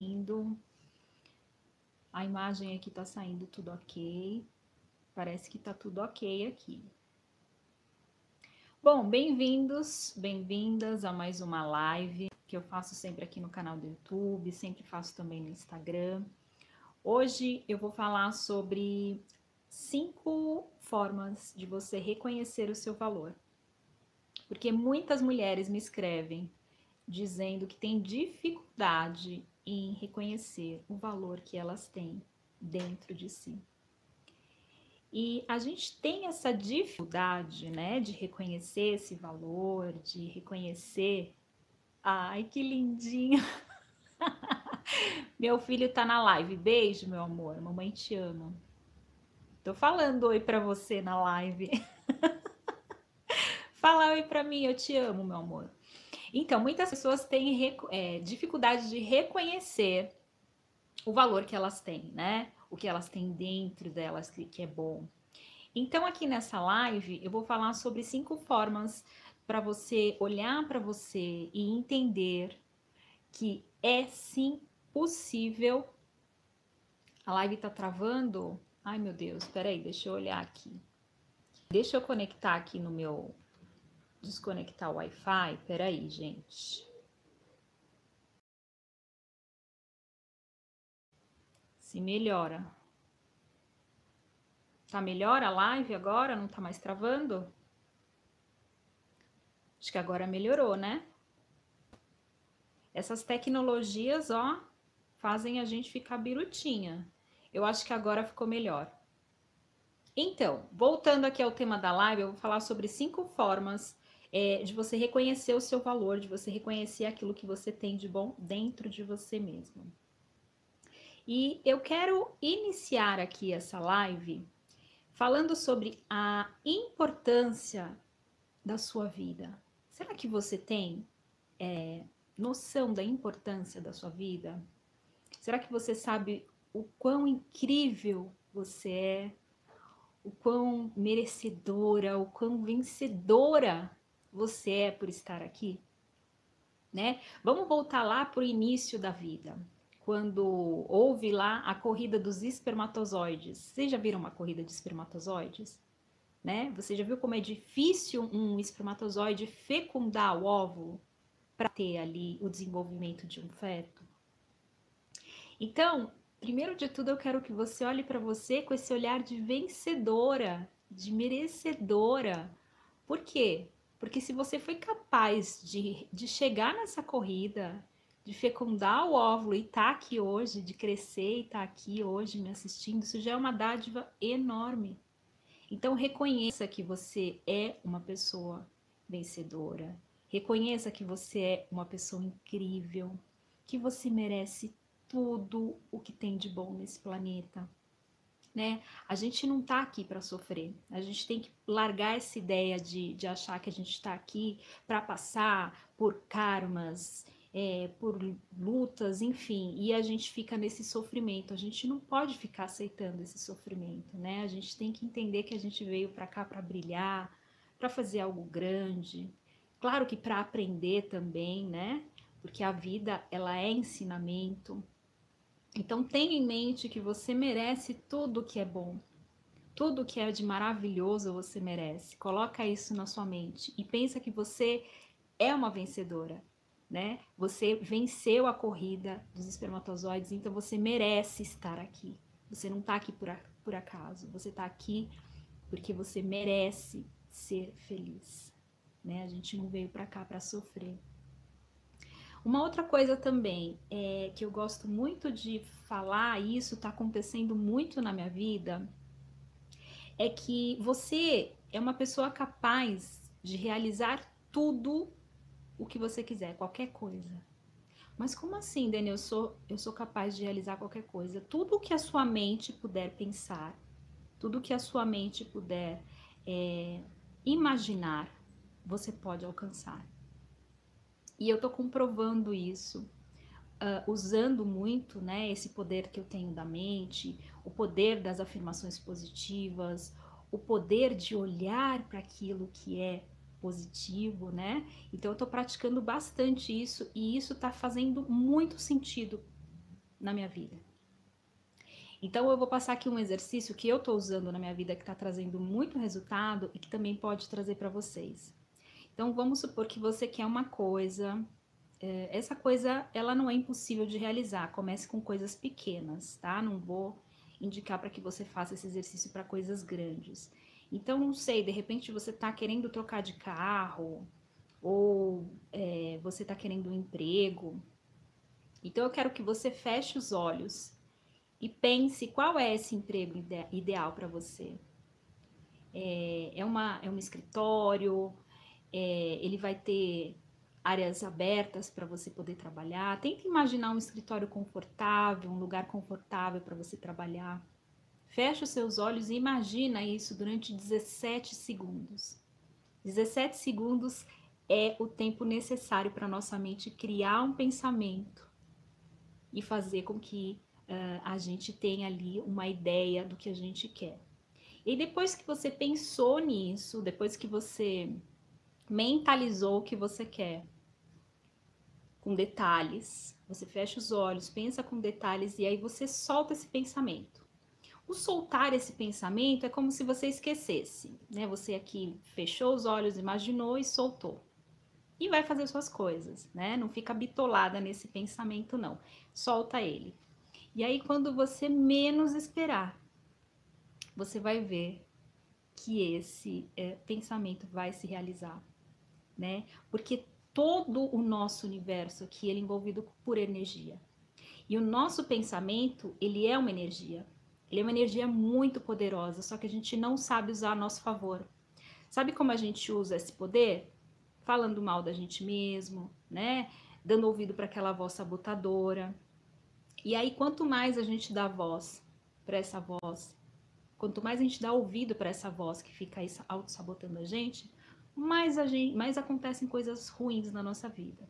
indo. A imagem aqui tá saindo tudo ok. Parece que tá tudo ok aqui. Bom, bem-vindos, bem-vindas a mais uma live que eu faço sempre aqui no canal do YouTube, sempre faço também no Instagram. Hoje eu vou falar sobre cinco formas de você reconhecer o seu valor. Porque muitas mulheres me escrevem dizendo que tem dificuldade em reconhecer o valor que elas têm dentro de si. E a gente tem essa dificuldade, né, de reconhecer esse valor, de reconhecer. Ai, que lindinho! meu filho tá na live. Beijo, meu amor. Mamãe te ama. Tô falando oi para você na live. Fala oi para mim, eu te amo, meu amor. Então, muitas pessoas têm é, dificuldade de reconhecer o valor que elas têm, né? O que elas têm dentro delas que, é bom. Então, aqui nessa live, eu vou falar sobre cinco formas para você olhar para você e entender que é sim possível. A live tá travando? Ai, meu Deus, peraí, deixa eu olhar aqui. Deixa eu conectar aqui no meu desconectar o Wi-Fi? Peraí, gente. Se melhora. Tá melhor a live agora? Não tá mais travando? Acho que agora melhorou, né? Essas tecnologias, ó, fazem a gente ficar birutinha. Eu acho que agora ficou melhor. Então, voltando aqui ao tema da live, eu vou falar sobre cinco formas é, de você reconhecer o seu valor, de você reconhecer aquilo que você tem de bom dentro de você mesmo. E eu quero iniciar aqui essa live falando sobre a importância da sua vida. Será que você tem é, noção da importância da sua vida? Será que você sabe o quão incrível você é? O quão merecedora, o quão vencedora você é por estar aqui? Né? Vamos voltar lá para o início da vida, quando houve lá a corrida dos espermatozoides. Vocês já viram uma corrida de espermatozoides? Né? Você já viu como é difícil um espermatozoide fecundar o óvulo para ter ali o desenvolvimento de um feto? Então, primeiro de tudo, eu quero que você olhe para você com esse olhar de vencedora, de merecedora. Por quê? Porque se você foi capaz de, de chegar nessa corrida, de fecundar o óvulo e estar tá aqui hoje, de crescer e estar tá aqui hoje me assistindo, isso já é uma dádiva enorme. Então reconheça que você é uma pessoa vencedora. Reconheça que você é uma pessoa incrível, que você merece tudo o que tem de bom nesse planeta né? A gente não tá aqui para sofrer. A gente tem que largar essa ideia de, de achar que a gente está aqui para passar por karmas, é, por lutas, enfim, e a gente fica nesse sofrimento. A gente não pode ficar aceitando esse sofrimento, né? A gente tem que entender que a gente veio para cá para brilhar, para fazer algo grande. Claro que para aprender também, né? Porque a vida ela é ensinamento. Então tenha em mente que você merece tudo que é bom. Tudo que é de maravilhoso você merece. Coloca isso na sua mente e pensa que você é uma vencedora, né? Você venceu a corrida dos espermatozoides, então você merece estar aqui. Você não está aqui por, por acaso, você está aqui porque você merece ser feliz, né? A gente não veio para cá para sofrer. Uma outra coisa também é que eu gosto muito de falar, e isso está acontecendo muito na minha vida, é que você é uma pessoa capaz de realizar tudo o que você quiser, qualquer coisa. Mas como assim, Dani? Eu sou, eu sou capaz de realizar qualquer coisa. Tudo o que a sua mente puder pensar, tudo o que a sua mente puder é, imaginar, você pode alcançar. E eu estou comprovando isso, uh, usando muito né, esse poder que eu tenho da mente, o poder das afirmações positivas, o poder de olhar para aquilo que é positivo, né? Então eu estou praticando bastante isso e isso está fazendo muito sentido na minha vida. Então, eu vou passar aqui um exercício que eu estou usando na minha vida que está trazendo muito resultado e que também pode trazer para vocês. Então, vamos supor que você quer uma coisa, é, essa coisa ela não é impossível de realizar. Comece com coisas pequenas, tá? Não vou indicar para que você faça esse exercício para coisas grandes. Então, não sei, de repente você está querendo trocar de carro, ou é, você está querendo um emprego. Então, eu quero que você feche os olhos e pense qual é esse emprego ide ideal para você. É, é, uma, é um escritório, é, ele vai ter áreas abertas para você poder trabalhar. Tente imaginar um escritório confortável, um lugar confortável para você trabalhar. Feche os seus olhos e imagina isso durante 17 segundos. 17 segundos é o tempo necessário para nossa mente criar um pensamento e fazer com que uh, a gente tenha ali uma ideia do que a gente quer. E depois que você pensou nisso, depois que você mentalizou o que você quer, com detalhes, você fecha os olhos, pensa com detalhes e aí você solta esse pensamento. O soltar esse pensamento é como se você esquecesse, né? Você aqui fechou os olhos, imaginou e soltou. E vai fazer suas coisas, né? Não fica bitolada nesse pensamento, não. Solta ele. E aí, quando você menos esperar, você vai ver que esse é, pensamento vai se realizar, né? Porque todo o nosso universo aqui ele é envolvido por energia. E o nosso pensamento, ele é uma energia. Ele é uma energia muito poderosa, só que a gente não sabe usar a nosso favor. Sabe como a gente usa esse poder? Falando mal da gente mesmo, né? Dando ouvido para aquela voz sabotadora. E aí, quanto mais a gente dá voz para essa voz, quanto mais a gente dá ouvido para essa voz que fica aí auto-sabotando a gente, mais, a gente, mais acontecem coisas ruins na nossa vida.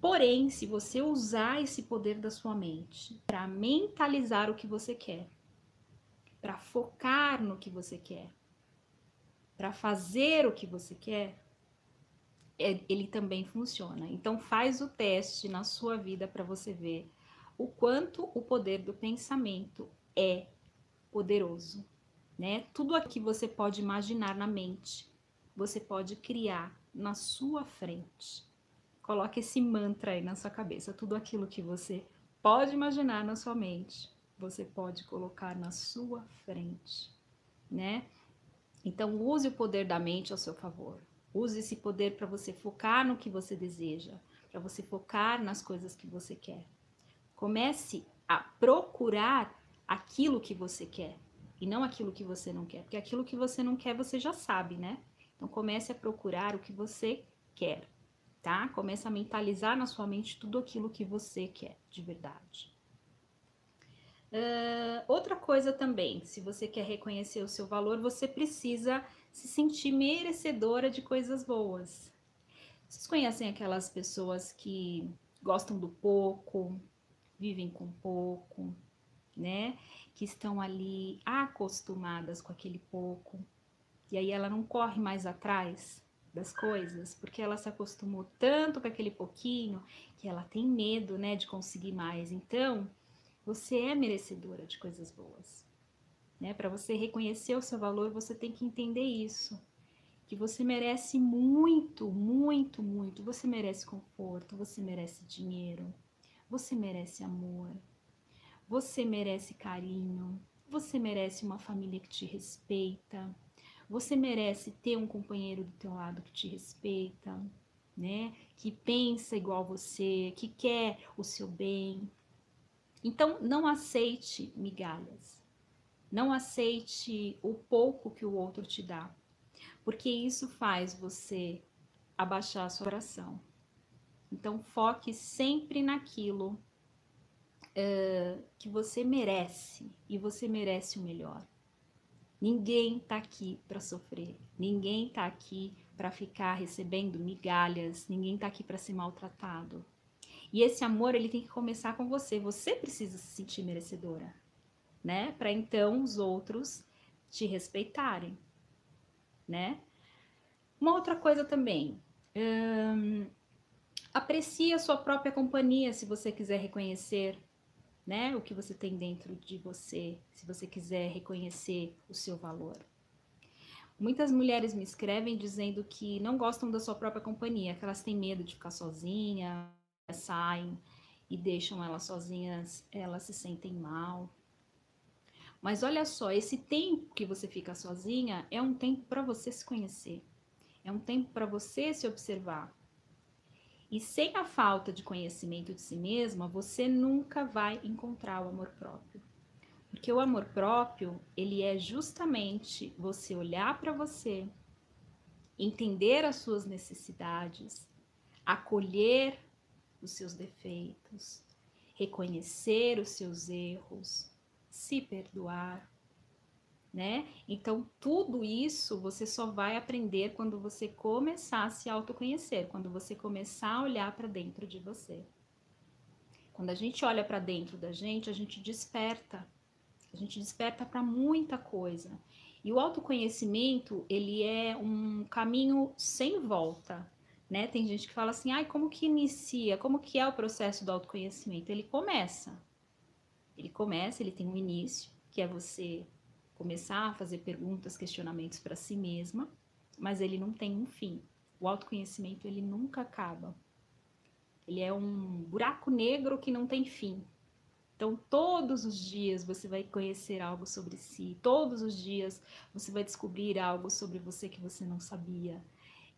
Porém, se você usar esse poder da sua mente para mentalizar o que você quer, para focar no que você quer, para fazer o que você quer, é, ele também funciona. Então faz o teste na sua vida para você ver o quanto o poder do pensamento é poderoso, né? Tudo aqui que você pode imaginar na mente, você pode criar na sua frente. Coloque esse mantra aí na sua cabeça. Tudo aquilo que você pode imaginar na sua mente, você pode colocar na sua frente, né? Então use o poder da mente ao seu favor. Use esse poder para você focar no que você deseja, para você focar nas coisas que você quer. Comece a procurar aquilo que você quer e não aquilo que você não quer, porque aquilo que você não quer você já sabe, né? Então comece a procurar o que você quer tá? Começa a mentalizar na sua mente tudo aquilo que você quer de verdade. Uh, outra coisa também, se você quer reconhecer o seu valor, você precisa se sentir merecedora de coisas boas. Vocês conhecem aquelas pessoas que gostam do pouco, vivem com pouco, né? Que estão ali acostumadas com aquele pouco, e aí ela não corre mais atrás, das coisas, porque ela se acostumou tanto com aquele pouquinho que ela tem medo, né, de conseguir mais. Então, você é merecedora de coisas boas. Né? Para você reconhecer o seu valor, você tem que entender isso. Que você merece muito, muito, muito. Você merece conforto, você merece dinheiro, você merece amor, você merece carinho, você merece uma família que te respeita, você merece ter um companheiro do teu lado que te respeita, né? Que pensa igual você, que quer o seu bem. Então, não aceite migalhas. Não aceite o pouco que o outro te dá, porque isso faz você abaixar a sua oração. Então, foque sempre naquilo uh, que você merece e você merece o melhor. Ninguém está aqui para sofrer, ninguém está aqui para ficar recebendo migalhas, ninguém está aqui para ser maltratado. E esse amor ele tem que começar com você. Você precisa se sentir merecedora, né? Para então os outros te respeitarem, né? Uma outra coisa também, hum, Aprecie a sua própria companhia se você quiser reconhecer né, o que você tem dentro de você, se você quiser reconhecer o seu valor. Muitas mulheres me escrevem dizendo que não gostam da sua própria companhia, que elas têm medo de ficar sozinha, saem e deixam elas sozinhas, elas se sentem mal. Mas olha só, esse tempo que você fica sozinha é um tempo para você se conhecer. É um tempo para você se observar. E sem a falta de conhecimento de si mesma, você nunca vai encontrar o amor próprio. Porque o amor próprio, ele é justamente você olhar para você, entender as suas necessidades, acolher os seus defeitos, reconhecer os seus erros, se perdoar, né? Então, tudo isso você só vai aprender quando você começar a se autoconhecer, quando você começar a olhar para dentro de você. Quando a gente olha para dentro da gente, a gente desperta. A gente desperta para muita coisa. E o autoconhecimento, ele é um caminho sem volta, né? Tem gente que fala assim: "Ai, como que inicia? Como que é o processo do autoconhecimento?" Ele começa. Ele começa, ele tem um início, que é você começar a fazer perguntas, questionamentos para si mesma, mas ele não tem um fim. O autoconhecimento ele nunca acaba. Ele é um buraco negro que não tem fim. Então, todos os dias você vai conhecer algo sobre si, todos os dias você vai descobrir algo sobre você que você não sabia.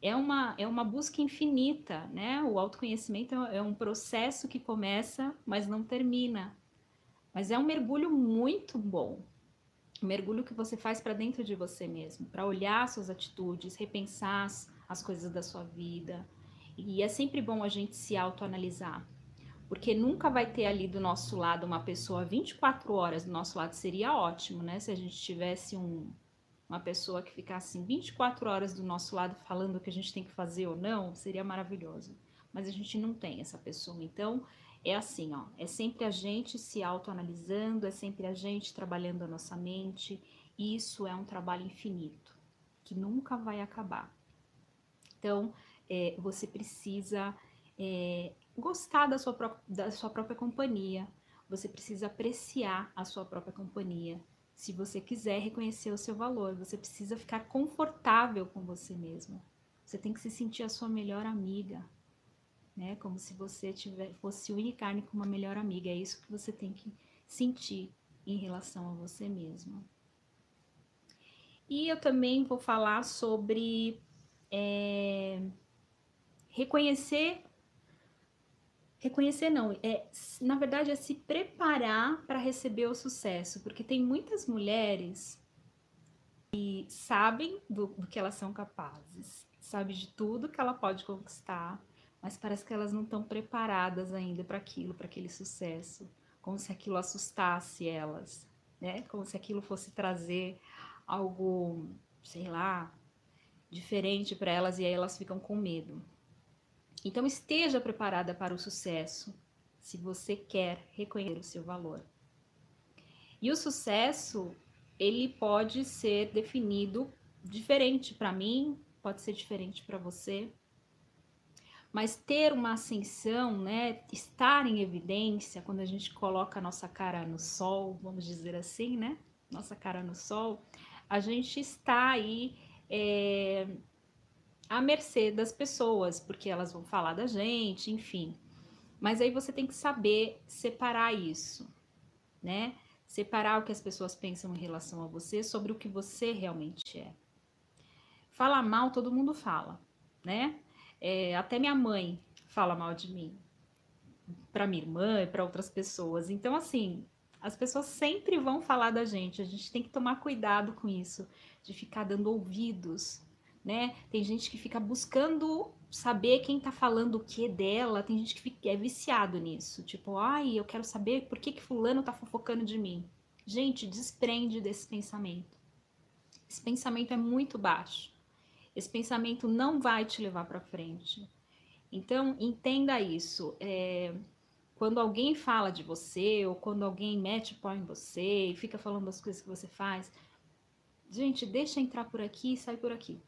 É uma, é uma busca infinita, né? O autoconhecimento é um processo que começa, mas não termina. Mas é um mergulho muito bom, mergulho que você faz para dentro de você mesmo, para olhar suas atitudes, repensar as, as coisas da sua vida. E é sempre bom a gente se autoanalisar, porque nunca vai ter ali do nosso lado uma pessoa 24 horas do nosso lado, seria ótimo, né? Se a gente tivesse um, uma pessoa que ficasse assim, 24 horas do nosso lado falando o que a gente tem que fazer ou não, seria maravilhoso. Mas a gente não tem essa pessoa. Então, é assim, ó, é sempre a gente se autoanalisando, é sempre a gente trabalhando a nossa mente, e isso é um trabalho infinito, que nunca vai acabar. Então, é, você precisa é, gostar da sua, da sua própria companhia, você precisa apreciar a sua própria companhia. Se você quiser reconhecer o seu valor, você precisa ficar confortável com você mesmo. Você tem que se sentir a sua melhor amiga, né? Como se você tiver, fosse unir carne com uma melhor amiga. É isso que você tem que sentir em relação a você mesmo. E eu também vou falar sobre é, reconhecer. Reconhecer não, é, na verdade é se preparar para receber o sucesso, porque tem muitas mulheres que sabem do, do que elas são capazes, sabe de tudo que ela pode conquistar, mas parece que elas não estão preparadas ainda para aquilo, para aquele sucesso, como se aquilo assustasse elas, né? Como se aquilo fosse trazer algo, sei lá, diferente para elas e aí elas ficam com medo. Então esteja preparada para o sucesso, se você quer reconhecer o seu valor. E o sucesso, ele pode ser definido diferente para mim, pode ser diferente para você, mas ter uma ascensão, né, estar em evidência quando a gente coloca a nossa cara no sol, vamos dizer assim, né, nossa cara no sol, a gente está aí é, à mercê das pessoas, porque elas vão falar da gente, enfim. Mas aí você tem que saber separar isso, né? Separar o que as pessoas pensam em relação a você sobre o que você realmente é. Falar mal, todo mundo fala, né? É, até minha mãe fala mal de mim, para minha irmã e para outras pessoas. Então, assim, as pessoas sempre vão falar da gente. A gente tem que tomar cuidado com isso, de ficar dando ouvidos, né? Tem gente que fica buscando saber quem tá falando o que dela. Tem gente que é viciado nisso. Tipo, ai, eu quero saber por que, que fulano tá fofocando de mim. Gente, desprende desse pensamento. Esse pensamento é muito baixo. Esse pensamento não vai te levar para frente. Então, entenda isso. É, quando alguém fala de você, ou quando alguém mete pau em você e fica falando das coisas que você faz, gente, deixa entrar por aqui e sai por aqui.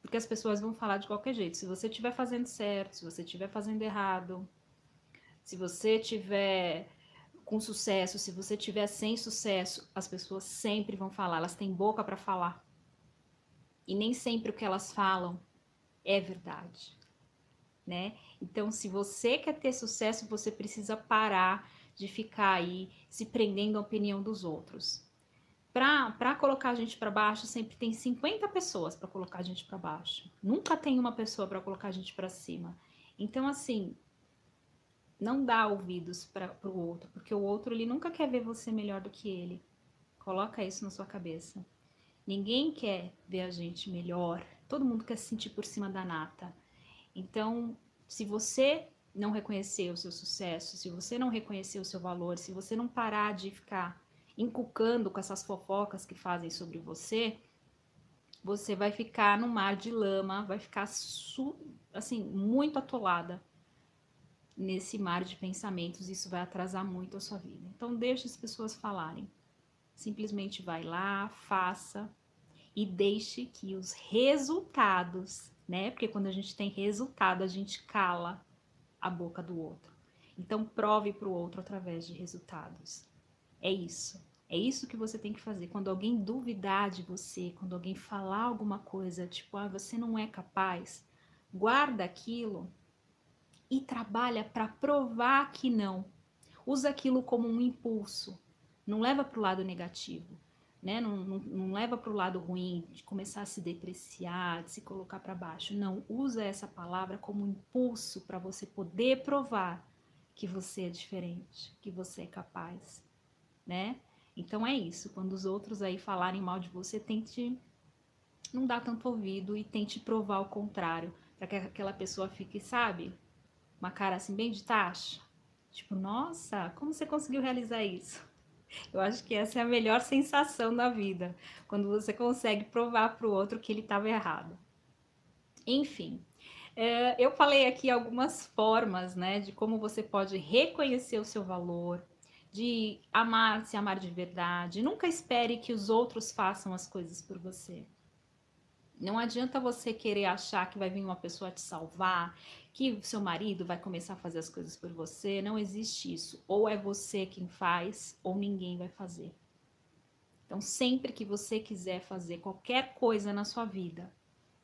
Porque as pessoas vão falar de qualquer jeito. Se você estiver fazendo certo, se você estiver fazendo errado, se você estiver com sucesso, se você estiver sem sucesso, as pessoas sempre vão falar, elas têm boca para falar. E nem sempre o que elas falam é verdade, né? Então, se você quer ter sucesso, você precisa parar de ficar aí se prendendo à opinião dos outros. Para colocar a gente para baixo, sempre tem 50 pessoas para colocar a gente para baixo. Nunca tem uma pessoa para colocar a gente para cima. Então, assim, não dá ouvidos para o outro, porque o outro ele nunca quer ver você melhor do que ele. Coloca isso na sua cabeça. Ninguém quer ver a gente melhor. Todo mundo quer se sentir por cima da nata. Então, se você não reconhecer o seu sucesso, se você não reconhecer o seu valor, se você não parar de ficar inculcando com essas fofocas que fazem sobre você, você vai ficar no mar de lama, vai ficar assim muito atolada nesse mar de pensamentos. Isso vai atrasar muito a sua vida. Então deixe as pessoas falarem. Simplesmente vai lá, faça e deixe que os resultados, né? Porque quando a gente tem resultado, a gente cala a boca do outro. Então prove para o outro através de resultados. É isso. É isso que você tem que fazer. Quando alguém duvidar de você, quando alguém falar alguma coisa, tipo, ah, você não é capaz, guarda aquilo e trabalha para provar que não. Usa aquilo como um impulso. Não leva para o lado negativo. Né? Não, não, não leva para o lado ruim, de começar a se depreciar, de se colocar para baixo. Não, usa essa palavra como um impulso para você poder provar que você é diferente, que você é capaz, né? Então é isso, quando os outros aí falarem mal de você, tente não dar tanto ouvido e tente provar o contrário, para que aquela pessoa fique, sabe, uma cara assim bem de taxa. Tipo, nossa, como você conseguiu realizar isso? Eu acho que essa é a melhor sensação da vida, quando você consegue provar para o outro que ele estava errado. Enfim, é, eu falei aqui algumas formas, né, de como você pode reconhecer o seu valor, de amar, se amar de verdade. Nunca espere que os outros façam as coisas por você. Não adianta você querer achar que vai vir uma pessoa te salvar, que seu marido vai começar a fazer as coisas por você. Não existe isso. Ou é você quem faz, ou ninguém vai fazer. Então, sempre que você quiser fazer qualquer coisa na sua vida,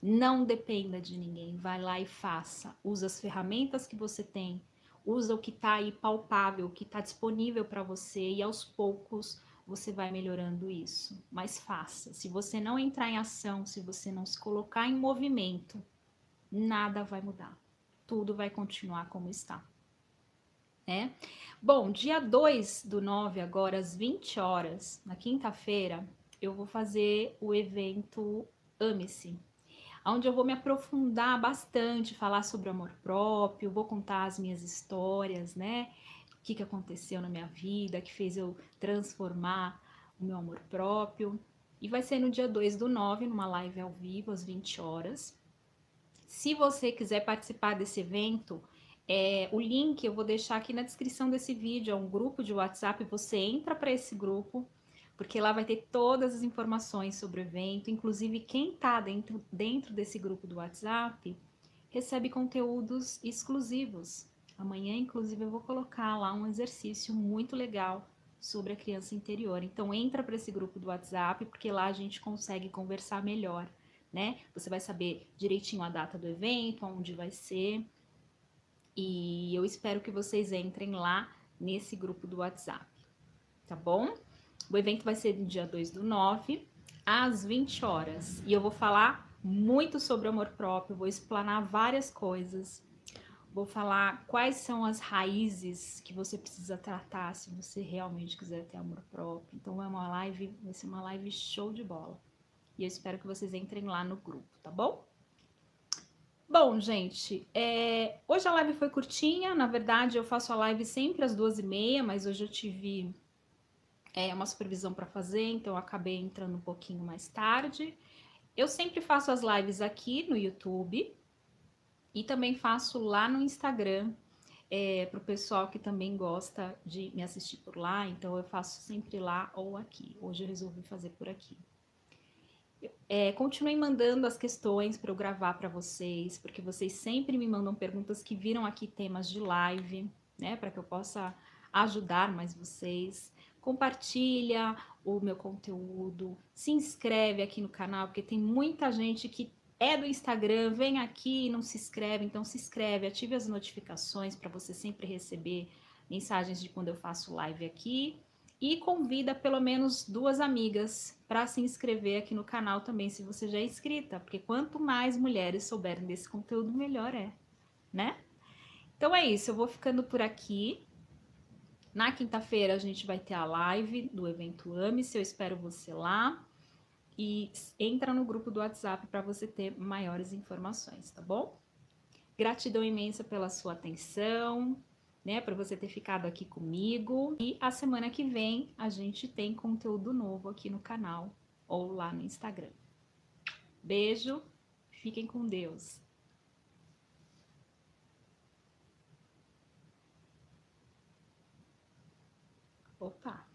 não dependa de ninguém. Vai lá e faça. Usa as ferramentas que você tem usa o que está aí palpável, o que está disponível para você e aos poucos você vai melhorando isso. Mas faça. Se você não entrar em ação, se você não se colocar em movimento, nada vai mudar. Tudo vai continuar como está. É? Bom, dia 2 do 9, agora às 20 horas, na quinta-feira, eu vou fazer o evento Ame-se, onde eu vou me aprofundar bastante, falar sobre amor próprio, vou contar as minhas histórias, né? O que, que aconteceu na minha vida, que fez eu transformar o meu amor próprio. E vai ser no dia 2 do 9, numa live ao vivo, às 20 horas. Se você quiser participar desse evento, é, o link eu vou deixar aqui na descrição desse vídeo, é um grupo de WhatsApp, você entra para esse grupo, porque lá vai ter todas as informações sobre o evento, inclusive quem está dentro, dentro desse grupo do WhatsApp recebe conteúdos exclusivos. Amanhã, inclusive, eu vou colocar lá um exercício muito legal sobre a criança interior. Então, entra para esse grupo do WhatsApp, porque lá a gente consegue conversar melhor, né? Você vai saber direitinho a data do evento, onde vai ser. E eu espero que vocês entrem lá nesse grupo do WhatsApp, tá bom? O evento vai ser no dia 2 do 9, às 20 horas. E eu vou falar muito sobre amor próprio, vou explanar várias coisas. Vou falar quais são as raízes que você precisa tratar se você realmente quiser ter amor próprio. Então é uma live, vai ser uma live show de bola. E eu espero que vocês entrem lá no grupo, tá bom? Bom, gente, é... hoje a live foi curtinha. Na verdade, eu faço a live sempre às duas e meia, mas hoje eu tive é, uma supervisão para fazer, então eu acabei entrando um pouquinho mais tarde. Eu sempre faço as lives aqui no YouTube e também faço lá no Instagram é, para o pessoal que também gosta de me assistir por lá, então eu faço sempre lá ou aqui. Hoje eu resolvi fazer por aqui. É, continuem mandando as questões para eu gravar para vocês, porque vocês sempre me mandam perguntas que viram aqui temas de live, né? Para que eu possa ajudar mais vocês. Compartilha o meu conteúdo, se inscreve aqui no canal, porque tem muita gente que é do Instagram, vem aqui e não se inscreve, então se inscreve, ative as notificações para você sempre receber mensagens de quando eu faço live aqui e convida pelo menos duas amigas para se inscrever aqui no canal também, se você já é inscrita, porque quanto mais mulheres souberem desse conteúdo, melhor é, né? Então é isso, eu vou ficando por aqui. Na quinta-feira a gente vai ter a live do evento Ame-se, eu espero você lá. E entra no grupo do WhatsApp para você ter maiores informações, tá bom? Gratidão imensa pela sua atenção né, para você ter ficado aqui comigo. E a semana que vem a gente tem conteúdo novo aqui no canal ou lá no Instagram. Beijo, fiquem com Deus. Opa!